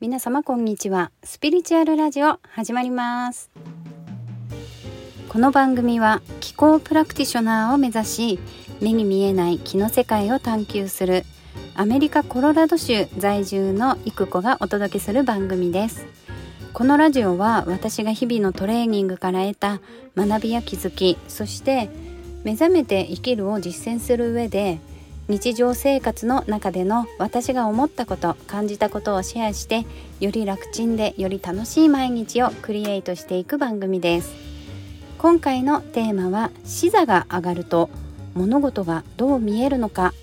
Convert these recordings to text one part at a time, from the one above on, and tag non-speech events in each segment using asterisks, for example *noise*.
皆様こんにちは。スピリチュアルラジオ始まります。この番組は気候プラクティショナーを目指し目に見えない気の世界を探求するアメリカコロラド州在住のイクコがお届けする番組です。このラジオは私が日々のトレーニングから得た学びや気づきそして目覚めて生きるを実践する上で日常生活の中での私が思ったこと感じたことをシェアしてより楽ちんでより楽しい毎日をクリエイトしていく番組です。今回のテーマは視座が上がると物事がどう見えるのか。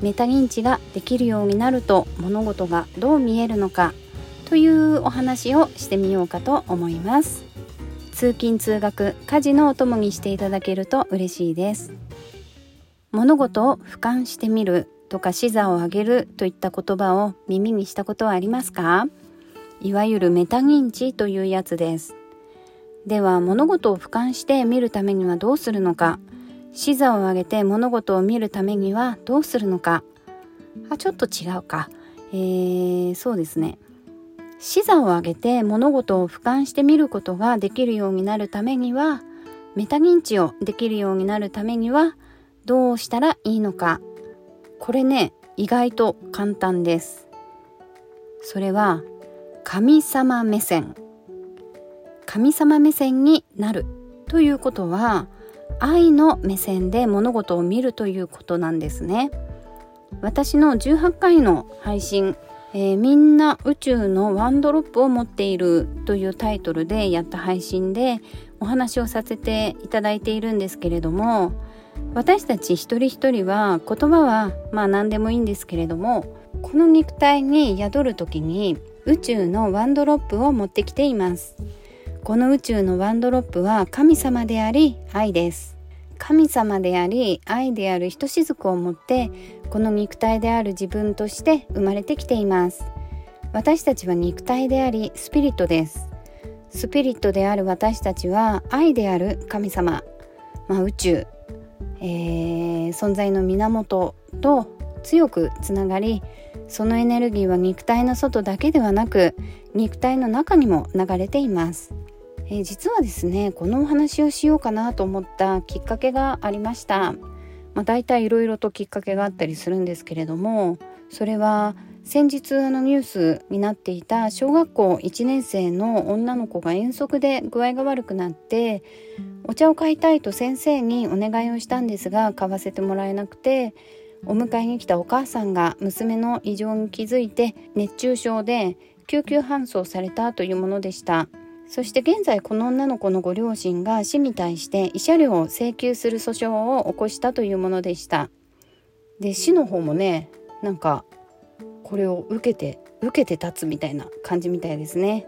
メタ認知ができるようになると物事がどう見えるのか。というお話をしてみようかと思います。通勤通学家事のお供にしていただけると嬉しいです。物事を俯瞰してみるとか視座を上げるといった言葉を耳にしたことはありますか？いわゆるメタ認知というやつです。では物事を俯瞰して見るためにはどうするのか？視座を上げて物事を見るためにはどうするのか？あちょっと違うか。えー、そうですね。視座を上げて物事を俯瞰してみることができるようになるためにはメタ認知をできるようになるためにはどうしたらいいのか。これね意外と簡単です。それは神様目線。神様目線になる。ということは愛の目線で物事を見るということなんですね。私の18回の配信、えー、みんな宇宙のワンドロップを持っているというタイトルでやった配信でお話をさせていただいているんですけれども私たち一人一人は言葉はまあ何でもいいんですけれどもこの肉体に宿る時に宇宙のワンドロップを持ってきています。この宇宙のワンドロップは神様であり愛です。神様であり愛であるひとしずくを持ってこの肉体である自分として生まれてきています。私たちは肉体でありスピリットです。スピリットである私たちは愛である神様、まあ、宇宙。えー、存在の源と強くつながりそのエネルギーは肉体の外だけではなく肉体の中にも流れています、えー、実はですねこのお話をしようかなと思ったきっかけがありました、まあ、大体いろいろときっかけがあったりするんですけれどもそれは先日あのニュースになっていた小学校1年生の女の子が遠足で具合が悪くなってお茶を買いたいと先生にお願いをしたんですが買わせてもらえなくてお迎えに来たお母さんが娘の異常に気づいて熱中症で救急搬送されたというものでしたそして現在この女の子のご両親が市に対して慰謝料を請求する訴訟を起こしたというものでしたで市の方もねなんかこれを受けて受けて立つみたいな感じみたいですね。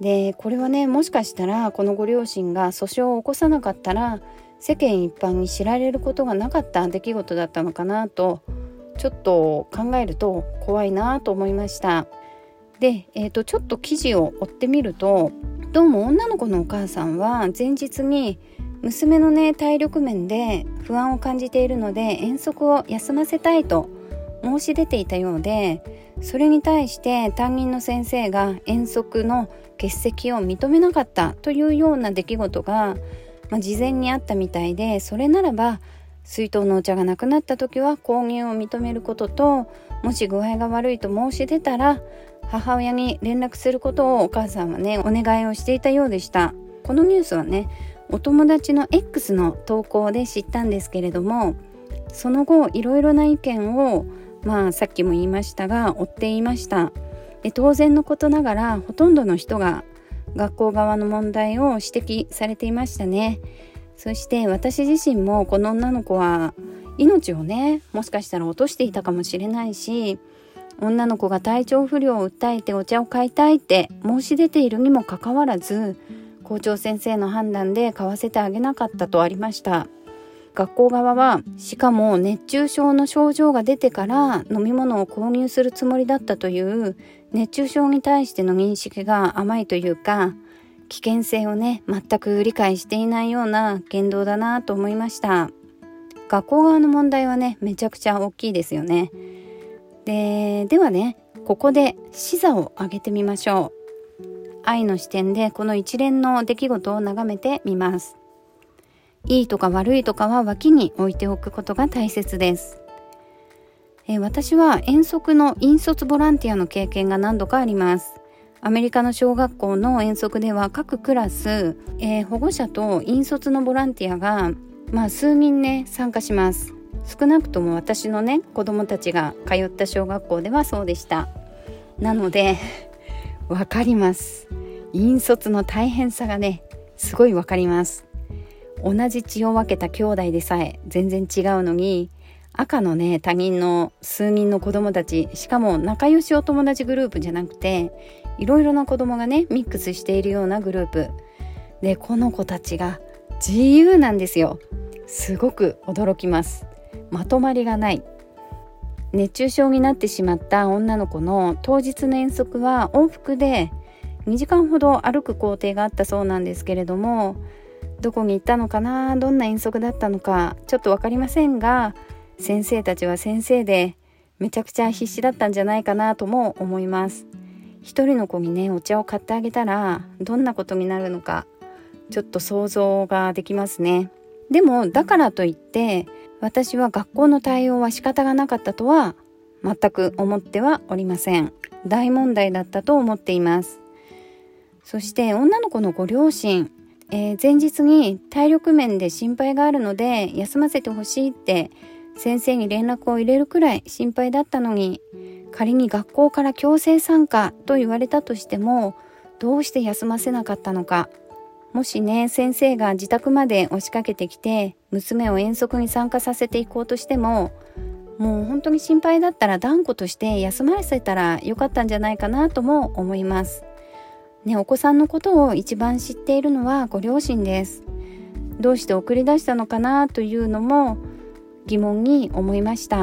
でこれはねもしかしたらこのご両親が訴訟を起こさなかったら世間一般に知られることがなかった出来事だったのかなとちょっと考えると怖いなと思いました。で、えーと、ちょっと記事を追ってみるとどうも女の子のお母さんは前日に娘のね体力面で不安を感じているので遠足を休ませたいと申し出ていたようでそれに対して担任の先生が遠足の欠席を認めなかったというような出来事が、まあ、事前にあったみたいでそれならば水筒のお茶がなくなった時は購入を認めることともし具合が悪いと申し出たら母親に連絡することをお母さんはねお願いをしていたようでした。このニュースはねお友達の X の投稿で知ったんですけれどもその後いろいろな意見をまあさっきも言いましたが追っていました。で当然のことながらほとんどの人が学校側の問題を指摘されていましたね。そして私自身もこの女の子は命をねもしかしたら落としていたかもしれないし女の子が体調不良を訴えてお茶を買いたいって申し出ているにもかかわらず校長先生の判断で買わせてあげなかったとありました。学校側はしかも熱中症の症状が出てから飲み物を購入するつもりだったという熱中症に対しての認識が甘いというか危険性をね全く理解していないような言動だなと思いました。学校側の問題はねめちゃくちゃ大きいですよね。でではねここで視座を上げてみましょう。愛の視点でこの一連の出来事を眺めてみます。いいとか悪いとかは脇に置いておくことが大切です。え私は遠足の引率ボランティアの経験が何度かあります。アメリカの小学校の遠足では各クラス、えー、保護者と引率のボランティアがまあ数人ね参加します。少なくとも私のね子供たちが通った小学校ではそうでした。なので *laughs* わかります。引率の大変さがねすごいわかります。同じ血を分けた兄弟でさえ全然違うのに赤のね他人の数人の子供たちしかも仲良しお友達グループじゃなくていろいろな子供がねミックスしているようなグループ。でこの子たちが自由なんですよ。すごく驚きます。まとまりがない。熱中症になってしまった女の子の当日の遠足は往復で2時間ほど歩く工程があったそうなんですけれどもどこに行ったのかなどんな遠足だったのかちょっと分かりませんが先生たちは先生でめちゃくちゃ必死だったんじゃないかなとも思います。一人の子にねお茶を買ってあげたらどんなことになるのかちょっと想像ができますね。でもだからといって私は学校の対応は仕方がなかったとは全く思ってはおりません。大問題だったと思っています。そして女の子のご両親、えー、前日に体力面で心配があるので休ませてほしいって先生に連絡を入れるくらい心配だったのに仮に学校から強制参加と言われたとしてもどうして休ませなかったのかもしね先生が自宅まで押しかけてきて娘を遠足に参加させていこうとしてももう本当に心配だったら断固として休ませたらよかったんじゃないかなとも思います。ね、お子さんのことを一番知っているのはご両親です。どうして送り出したのかなというのも疑問に思いました。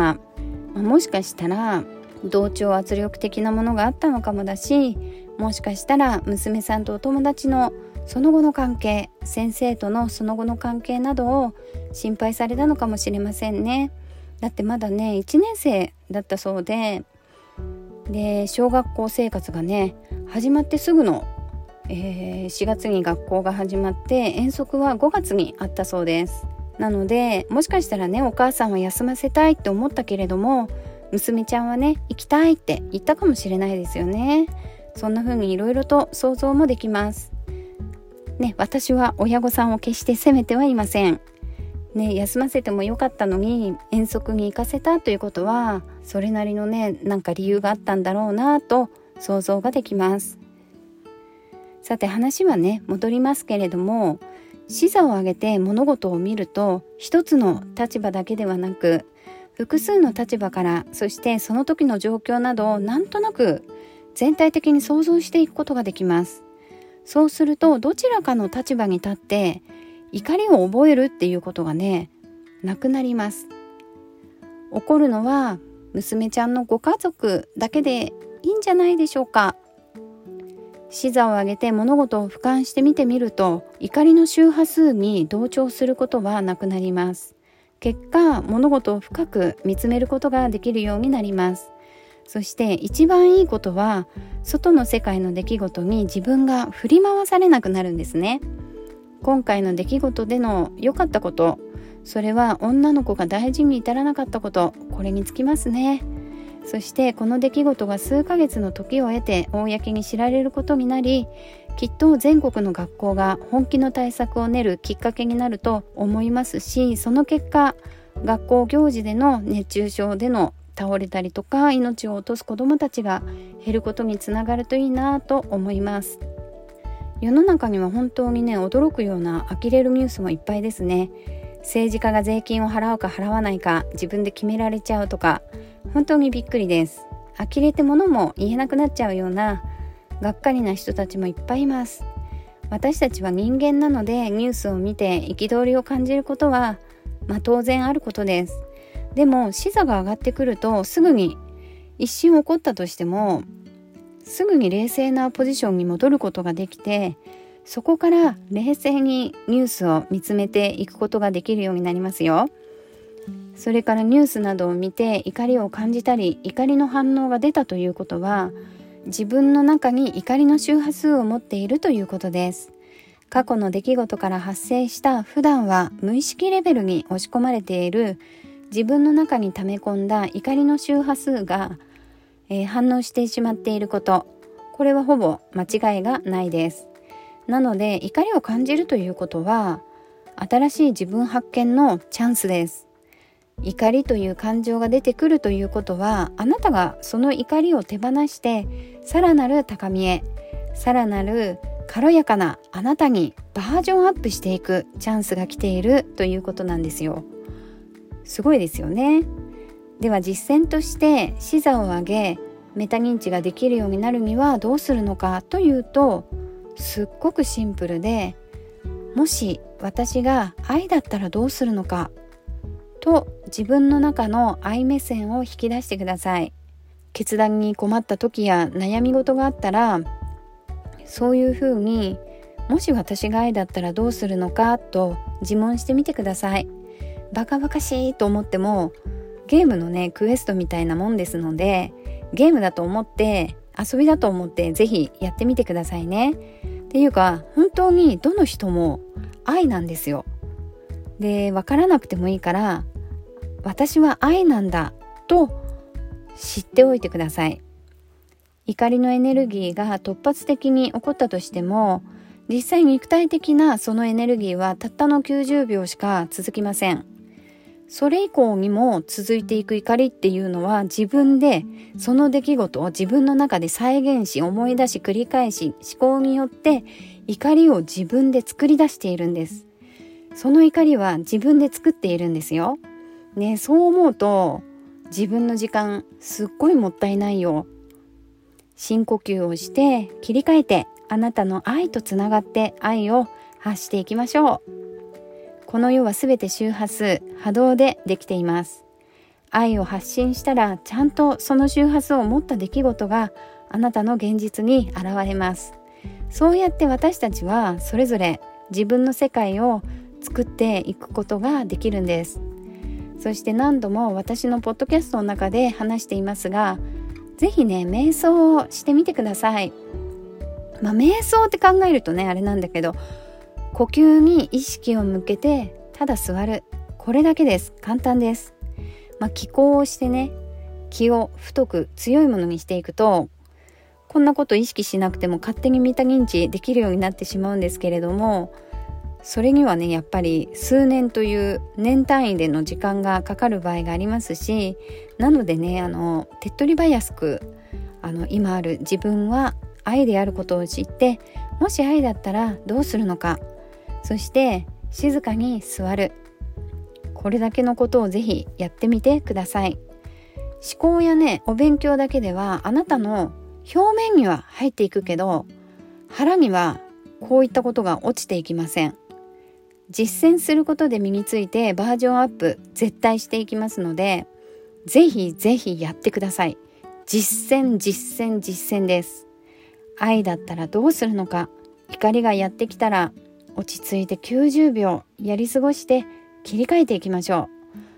まあ、もしかしたら同調圧力的なものがあったのかもだしもしかしたら娘さんとお友達のその後の関係先生とのその後の関係などを心配されたのかもしれませんねだってまだね1年生だったそうでで小学校生活がね始まってすぐの、えー、4月に学校が始まって遠足は5月にあったそうです。なのでもしかしたらねお母さんは休ませたいって思ったけれども娘ちゃんはね行きたいって言ったかもしれないですよね。そんな風にいろいろと想像もできます。ね、私は親御さんを決して責めてはいません。ね、休ませてもよかったのに遠足に行かせたということはそれなりのねなんか理由があったんだろうなと想像ができます。さて話はね戻りますけれども視座を上げて物事を見ると一つの立場だけではなく複数の立場からそしてその時の状況などをなんとなく全体的に想像していくことができます。そうするとどちらかの立場に立って怒りを覚えるっていうことがねなくなります。怒るのは娘ちゃんのご家族だけでいいんじゃないでしょうか。視座を上げて物事を俯瞰してみてみると怒りの周波数に同調することはなくなります。結果物事を深く見つめることができるようになります。そして一番いいことは外の世界の出来事に自分が振り回されなくなるんですね。今回の出来事での良かったことそれは女の子が大事に至らなかったことこれにつきますね。そしてこの出来事が数ヶ月の時を経て公に知られることになりきっと全国の学校が本気の対策を練るきっかけになると思いますしその結果学校行事での熱中症での倒れたりとか命を落とす子どもたちが減ることにつながるといいなと思います。世の中には本当にね驚くような呆れるニュースもいっぱいですね。政治家が税金を払うか払わないか自分で決められちゃうとか本当にびっくりです。呆れて物も言えなくなっちゃうようながっかりな人たちもいっぱいいます。私たちは人間なのでニュースを見て憤りを感じることはまあ当然あることです。でも視座が上がってくるとすぐに一瞬起こったとしてもすぐに冷静なポジションに戻ることができてそこから冷静にニュースを見つめていくことができるようになりますよ。それからニュースなどを見て怒りを感じたり怒りの反応が出たということは自分の中に怒りの周波数を持っているということです。過去の出来事から発生した普段は無意識レベルに押し込まれている自分の中に溜め込んだ怒りの周波数が、えー、反応してしまっていること。これはほぼ間違いがないです。なので怒りを感じるということは新しい自分発見のチャンスです。怒りという感情が出てくるということはあなたがその怒りを手放してさらなる高みへさらなる軽やかなあなたにバージョンアップしていくチャンスが来ているということなんですよ。すごいですよね。では実践として視座を上げメタ認知ができるようになるにはどうするのかというとすっごくシンプルでもし私が愛だったらどうするのかと自分の中の愛目線を引き出してください。決断に困った時や悩み事があったらそういうふうにもし私が愛だったらどうするのかと自問してみてください。バカバカしいと思ってもゲームのねクエストみたいなもんですのでゲームだと思って遊びだと思って是非やってみてくださいね。っていうか本当にどの人も愛なんですよ。で分からなくてもいいから私は愛なんだと知っておいてください。怒りのエネルギーが突発的に起こったとしても実際肉体的なそのエネルギーはたったの90秒しか続きません。それ以降にも続いていく怒りっていうのは自分でその出来事を自分の中で再現し思い出し繰り返し思考によって怒りを自分で作り出しているんです。その怒りは自分で作っているんですよ。ねそう思うと自分の時間すっごいもったいないよ。深呼吸をして切り替えてあなたの愛とつながって愛を発していきましょう。この世はすべて周波数波動でできています。愛を発信したらちゃんとその周波数を持った出来事があなたの現実に現れます。そうやって私たちはそれぞれ自分の世界を作っていくことができるんです。そして何度も私のポッドキャストの中で話していますが是非ね瞑想をしてみてください。まあ瞑想って考えるとねあれなんだけど呼吸に意識を向けてただ座る。これだけです。簡単です。まあ気候をしてね気を太く強いものにしていくとこんなこと意識しなくても勝手にメタ認知できるようになってしまうんですけれどもそれにはねやっぱり数年という年単位での時間がかかる場合がありますしなのでねあの手っ取り早くあの今ある自分は愛であることを知ってもし愛だったらどうするのか。そして静かに座る。これだけのことをぜひやってみてください。思考やねお勉強だけではあなたの表面には入っていくけど腹にはこういったことが落ちていきません。実践することで身についてバージョンアップ絶対していきますのでぜひぜひやってください。実践実践実践です。愛だったらどうするのか怒りがやってきたら落ち着いて90秒やり過ごして切り替えていきましょ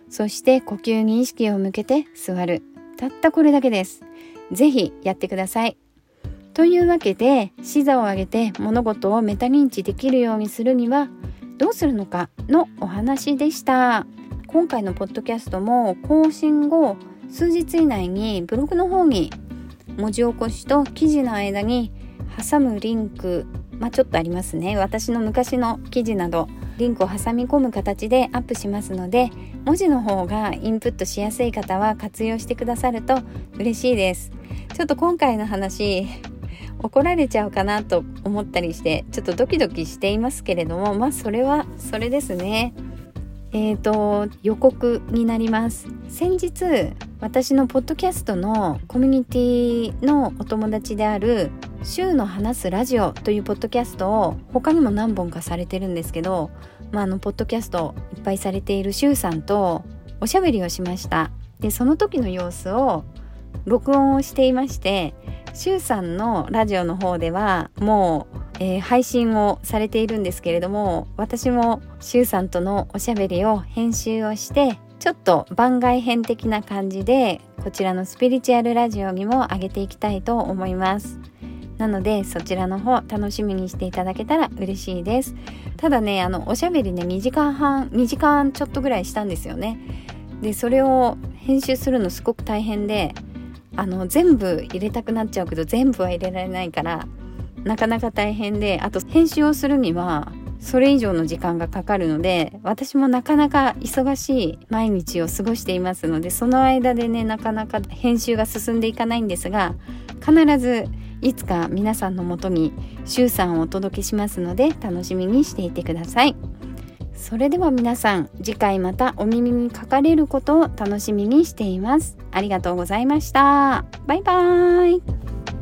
う。そして呼吸に意識を向けて座る。たったこれだけです。ぜひやってください。というわけで視座を上げて物事をメタ認知できるようにするにはどうするのかのお話でした。今回のポッドキャストも更新後数日以内にブログの方に文字起こしと記事の間に挟むリンクまあ、ちょっとありますね。私の昔の記事などリンクを挟み込む形でアップしますので文字の方がインプットしやすい方は活用してくださると嬉しいです。ちょっと今回の話怒られちゃうかなと思ったりしてちょっとドキドキしていますけれどもまあそれはそれですね。えーと予告になります。先日私のポッドキャストのコミュニティのお友達である「週の話すラジオ」というポッドキャストを他にも何本かされてるんですけど、まあ、あのポッドキャストいっぱいされている週さんとおしゃべりをしました。でその時の様子を録音をしていましてしゅうさんのラジオの方ではもう、えー、配信をされているんですけれども私もしゅうさんとのおしゃべりを編集をしてちょっと番外編的な感じでこちらのスピリチュアルラジオにも上げていきたいと思います。なのでそちらの方楽しみにしていただけたら嬉しいです。ただねあのおしゃべりね2時間半2時間ちょっとぐらいしたんですよね。でそれを編集するのすごく大変であの全部入れたくなっちゃうけど全部は入れられないからなかなか大変であと編集をするにはそれ以上の時間がかかるので私もなかなか忙しい毎日を過ごしていますのでその間でねなかなか編集が進んでいかないんですが必ずいつか皆さんのもとに週3をお届けしますので楽しみにしていてください。それでは皆さん次回またお耳にかかれることを楽しみにしています。ありがとうございました。バイバーイ。